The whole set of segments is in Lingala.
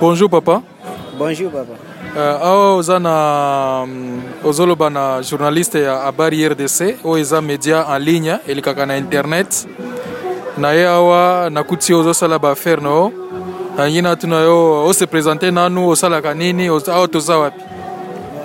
Bonjour papa. Bonjour papa. Uh, awa oza na mm, ozoloba na journaliste ya habari rdc oyo eza media en ligne elekaka na internet na ye awa nakuti yo ozosala baaffaire na yo nangi natuna yo ose présente nanu osalaka nini awa toza wapi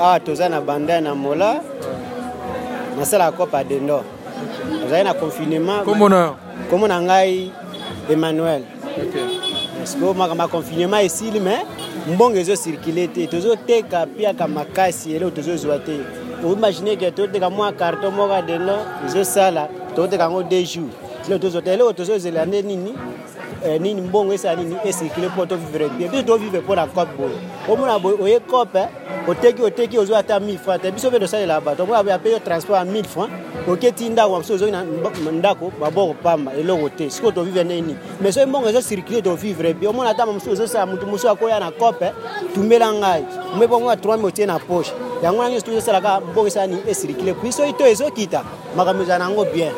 awa ah, toza na banda na mola nasalaka copa dendor ozali na confinement komona Comment na ngai Emmanuel. Okay. que makambo ya confinement esili mais mbongo ezocircule te tozoteka mpiaka makasi eloko tozozwa te oimagine ke toteka mwa carton moko ya deno ezosala toteka yango deux jours elo tozota eloko tozozela nde nini eh, nini mbongo esala nini esircule mpo tovivre bien biso tovivre mpo na cope boye omona boye oye cope oteki oteki ozwi ata 1000 francs te biso mpe tosalelaka bato yango ape yo transport ya 1000 francs oketi ndako biso ozongi na ndako baboko pamba eloko te sikoyo tovive ndenge nini mais soki mbongo ezo circule tovivre bi omona ata mosusu ozosala motu mosusu akoya na cope tumbela ngai mpe bongo ya 3000 otie na poche yango wana nyonso tozosalaka mbongo esala nini esirikile puis soki to ezokita makambo ezala nango bien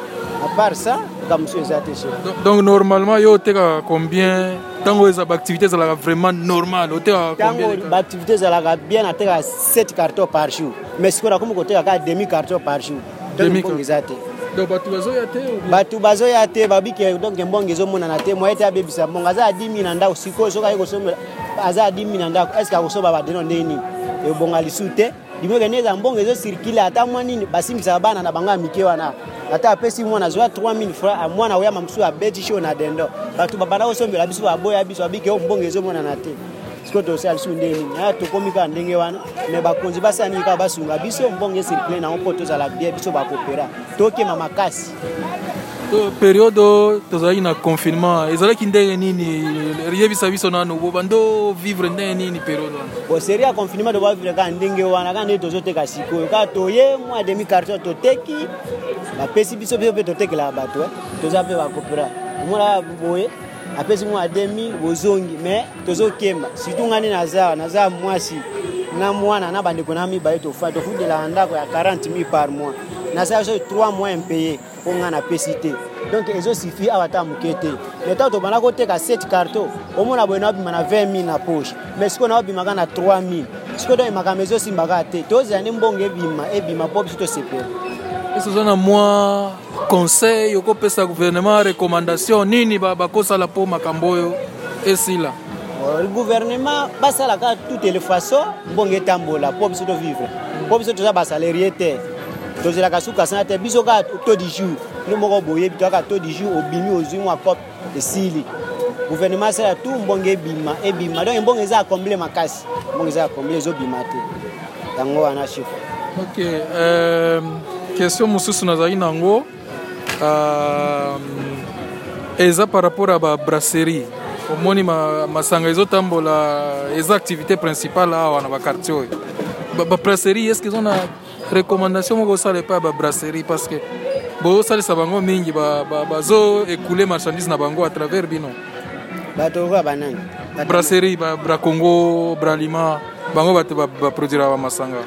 apart ça makambo mosusu eza te donc normalement yo oteka combien ntango eza baactivité ezalaka vraiment normal otekantango baactivité ezalaka bien ateka 7 carton par jour mais sikoyo nakomi koteka kaka demi carton par jour donc eza te donc bato bazoya te bato bazoya te babike donc mbongo ezomonana te moye te abebisa mbongo aza ya 10 000 na ndako sikoyo soki aye kosombela aza ya 10 000 na ndako est ce que akosomba badeno ndenge nini ebonga lisusu te libeke nde eza mbongo ezo circule ata mwa nini basimbisaka bana na bango ya mike wana ata apesi mwana azwa 3000 franc ah, mwana oyama mosusu abeti sho na dendo bato babanda kosombela biso baboya biso babike o oh, mbongo ezomonana te sikoyo tosala lisusu nde nini ah, tokomi kaka ndenge wana me bakonzi basala nini kaka basunga biso mbongo esirkule nango mpo tozala bie biso bakopera tokema makasi Euh, periode oyo tozalaki na confinement ezalaki ndenge nini yebisa biso nanu bobando vivre ndenge nini periode wana bon serie ya confinement tobavivre kaka ndenge wana kaka ndenge tozoteka sikoyo kaka toye mwa demi carton toteki bapesi biso biso mpe totekelaka bato eh. toza mpe bakopera omonaka boye apesi ngo ya 2000 bozongi mais tozokemba surtout ngai nde naza naza mwasi na mwana na bandeko na mibale tofa tofutelaka ndako ya 40 000 par mois nasala so 3 mois impayé mpo ngai napesi te donc ezosifie awa ata moke te mais ntango tobanda koteka 7 carton omona boye naobima na 20 000 na poche mais sikoyo naobimaka na 3 000 sikoyo donc makambo ezosimbaka te tozela nde mbongo ebima ebima mpo biso tosepela esoza na mwa conseil okopesa gouvernement recommandation nini bakosala mpo makambo oyo esila euh, gouvernement basala kaka toute le façon mbongo etambola mpo biso tovivre mpo biso toza basalerie te tozelaka suka sana te biso kaka to du jour yo moko boyebi toyaka to du jour obimi ozwi mwa cope esili gouvernement asala tu mbongo ebima ebima donc mbongo eza akomble makasi mbongo eza akomble ezobima te yango wana chiffre ok euh, question mosusu nazalaki na yango euh, eza par rapport ya babrasserie omoni ma, masanga ezotambola eza activité principale awa na baquartier oyo babrasserie eske eza na recommandation moko osala epai ya babrasserie parce que bosalisa bango mingi bazo ekoule marchandise na bango à travers bino bato okoya banani brasserie bracongo bralima bango bato baproduira bamasanga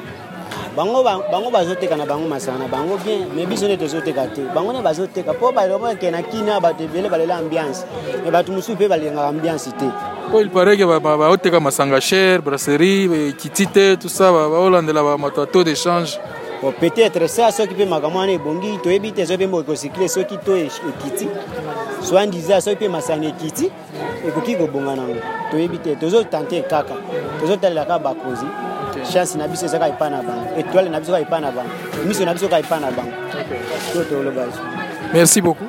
bango bango bazoteka na bango masanga na bango bien mais biso nde tozoteka te bango nde bazoteka mpo balobake na kina bato ebele balela ambiance mais bato mosusu mpe balingaka ambiance te po il paraît que baoteka masanga cher brasserie kiti te tout ça baolandela bamoto ya taux d'échange bon peut-être ça soki mpe makambo wana ebongi toyebi te soki mpe moko ekosikle soki to ekiti soit disant soki mpe masanga ekiti ekoki kobonga nango toyebi te tozotante kaka tozotalela kaka bakozi chance na biso ezaka epai na bango etoile na biso kaka epai na bango miso na biso kaka epai na bango to toloba merci beaucoup